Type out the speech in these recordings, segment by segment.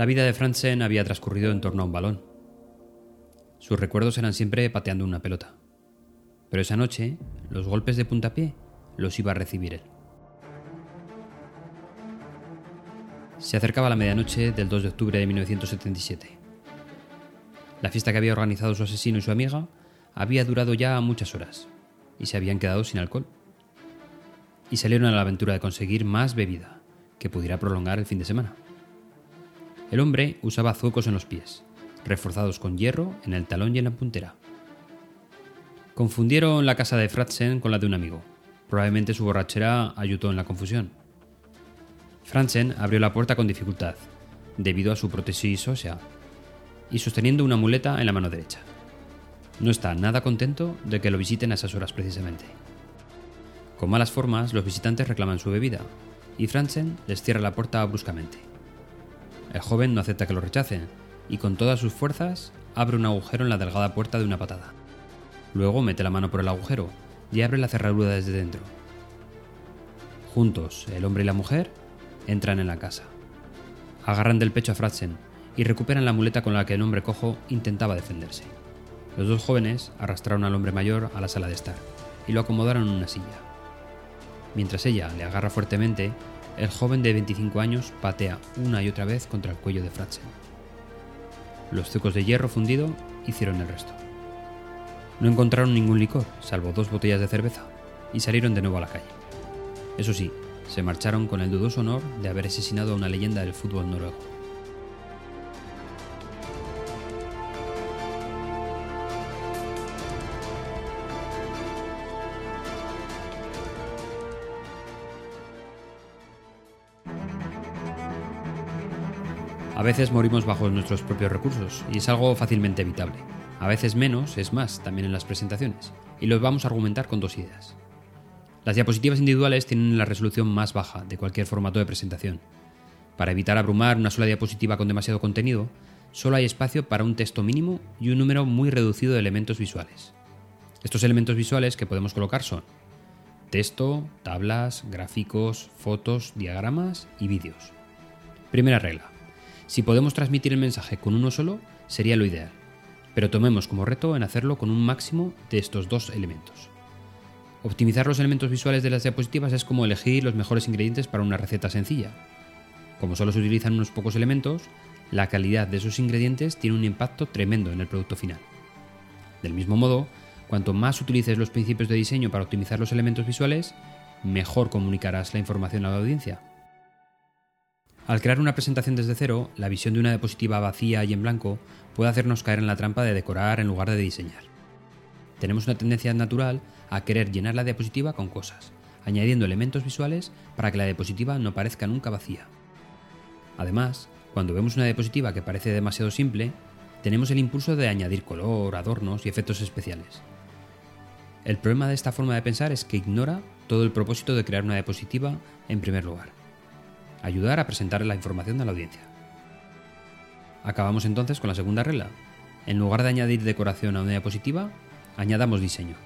La vida de Franzen había transcurrido en torno a un balón. Sus recuerdos eran siempre pateando una pelota. Pero esa noche, los golpes de puntapié los iba a recibir él. Se acercaba la medianoche del 2 de octubre de 1977. La fiesta que había organizado su asesino y su amiga había durado ya muchas horas y se habían quedado sin alcohol. Y salieron a la aventura de conseguir más bebida que pudiera prolongar el fin de semana. El hombre usaba zuecos en los pies, reforzados con hierro en el talón y en la puntera. Confundieron la casa de Fratzen con la de un amigo. Probablemente su borrachera ayudó en la confusión. Franzen abrió la puerta con dificultad, debido a su prótesis ósea, y sosteniendo una muleta en la mano derecha. No está nada contento de que lo visiten a esas horas precisamente. Con malas formas, los visitantes reclaman su bebida, y Franzen les cierra la puerta bruscamente. El joven no acepta que lo rechacen, y con todas sus fuerzas abre un agujero en la delgada puerta de una patada. Luego mete la mano por el agujero y abre la cerradura desde dentro. Juntos, el hombre y la mujer entran en la casa. Agarran del pecho a Fratzen y recuperan la muleta con la que el hombre cojo intentaba defenderse. Los dos jóvenes arrastraron al hombre mayor a la sala de estar y lo acomodaron en una silla. Mientras ella le agarra fuertemente, el joven de 25 años patea una y otra vez contra el cuello de Fratzen. Los zuecos de hierro fundido hicieron el resto. No encontraron ningún licor, salvo dos botellas de cerveza, y salieron de nuevo a la calle. Eso sí, se marcharon con el dudoso honor de haber asesinado a una leyenda del fútbol noruego. A veces morimos bajo nuestros propios recursos y es algo fácilmente evitable. A veces menos es más también en las presentaciones, y lo vamos a argumentar con dos ideas. Las diapositivas individuales tienen la resolución más baja de cualquier formato de presentación. Para evitar abrumar una sola diapositiva con demasiado contenido, solo hay espacio para un texto mínimo y un número muy reducido de elementos visuales. Estos elementos visuales que podemos colocar son texto, tablas, gráficos, fotos, diagramas y vídeos. Primera regla. Si podemos transmitir el mensaje con uno solo, sería lo ideal, pero tomemos como reto en hacerlo con un máximo de estos dos elementos. Optimizar los elementos visuales de las diapositivas es como elegir los mejores ingredientes para una receta sencilla. Como solo se utilizan unos pocos elementos, la calidad de esos ingredientes tiene un impacto tremendo en el producto final. Del mismo modo, cuanto más utilices los principios de diseño para optimizar los elementos visuales, mejor comunicarás la información a la audiencia. Al crear una presentación desde cero, la visión de una diapositiva vacía y en blanco puede hacernos caer en la trampa de decorar en lugar de diseñar. Tenemos una tendencia natural a querer llenar la diapositiva con cosas, añadiendo elementos visuales para que la diapositiva no parezca nunca vacía. Además, cuando vemos una diapositiva que parece demasiado simple, tenemos el impulso de añadir color, adornos y efectos especiales. El problema de esta forma de pensar es que ignora todo el propósito de crear una diapositiva en primer lugar. Ayudar a presentar la información a la audiencia. Acabamos entonces con la segunda regla. En lugar de añadir decoración a una diapositiva, añadamos diseño.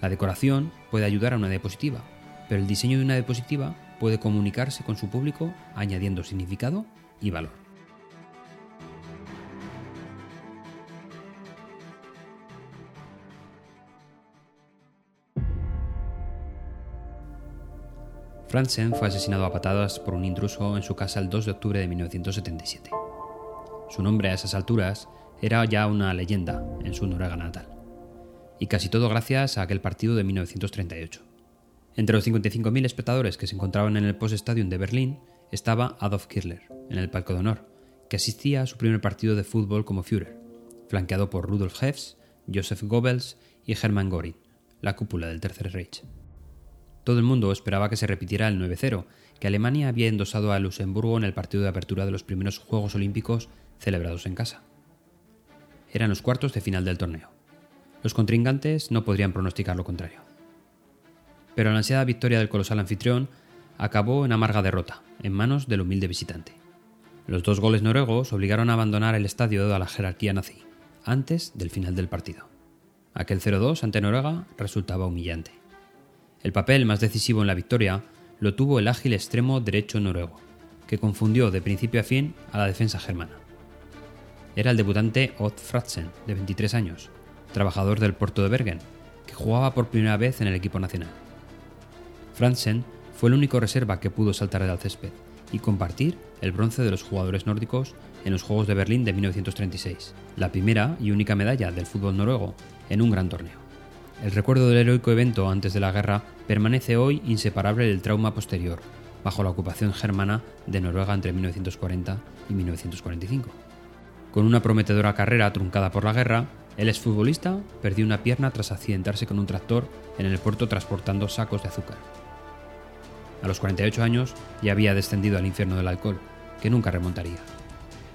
La decoración puede ayudar a una diapositiva, pero el diseño de una diapositiva puede comunicarse con su público añadiendo significado y valor. Franzen fue asesinado a patadas por un intruso en su casa el 2 de octubre de 1977. Su nombre a esas alturas era ya una leyenda en su Noruega natal y casi todo gracias a aquel partido de 1938. Entre los 55.000 espectadores que se encontraban en el Poststadion de Berlín estaba Adolf Hitler, en el palco de honor, que asistía a su primer partido de fútbol como Führer, flanqueado por Rudolf Hess, Joseph Goebbels y Hermann Göring, la cúpula del Tercer Reich. Todo el mundo esperaba que se repitiera el 9-0, que Alemania había endosado a Luxemburgo en el partido de apertura de los primeros Juegos Olímpicos celebrados en casa. Eran los cuartos de final del torneo. Los contrincantes no podrían pronosticar lo contrario. Pero la ansiada victoria del colosal anfitrión acabó en amarga derrota, en manos del humilde visitante. Los dos goles noruegos obligaron a abandonar el estadio a la jerarquía nazi, antes del final del partido. Aquel 0-2 ante Noruega resultaba humillante. El papel más decisivo en la victoria lo tuvo el ágil extremo derecho noruego, que confundió de principio a fin a la defensa germana. Era el debutante Odd Fratsen, de 23 años, trabajador del puerto de Bergen, que jugaba por primera vez en el equipo nacional. Fransen fue el único reserva que pudo saltar del césped y compartir el bronce de los jugadores nórdicos en los Juegos de Berlín de 1936, la primera y única medalla del fútbol noruego en un gran torneo. El recuerdo del heroico evento antes de la guerra permanece hoy inseparable del trauma posterior, bajo la ocupación germana de Noruega entre 1940 y 1945. Con una prometedora carrera truncada por la guerra, el exfutbolista perdió una pierna tras accidentarse con un tractor en el puerto transportando sacos de azúcar. A los 48 años ya había descendido al infierno del alcohol, que nunca remontaría.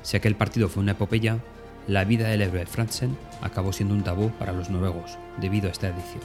Si aquel partido fue una epopeya, la vida del héroe Fransen acabó siendo un tabú para los noruegos debido a esta edición.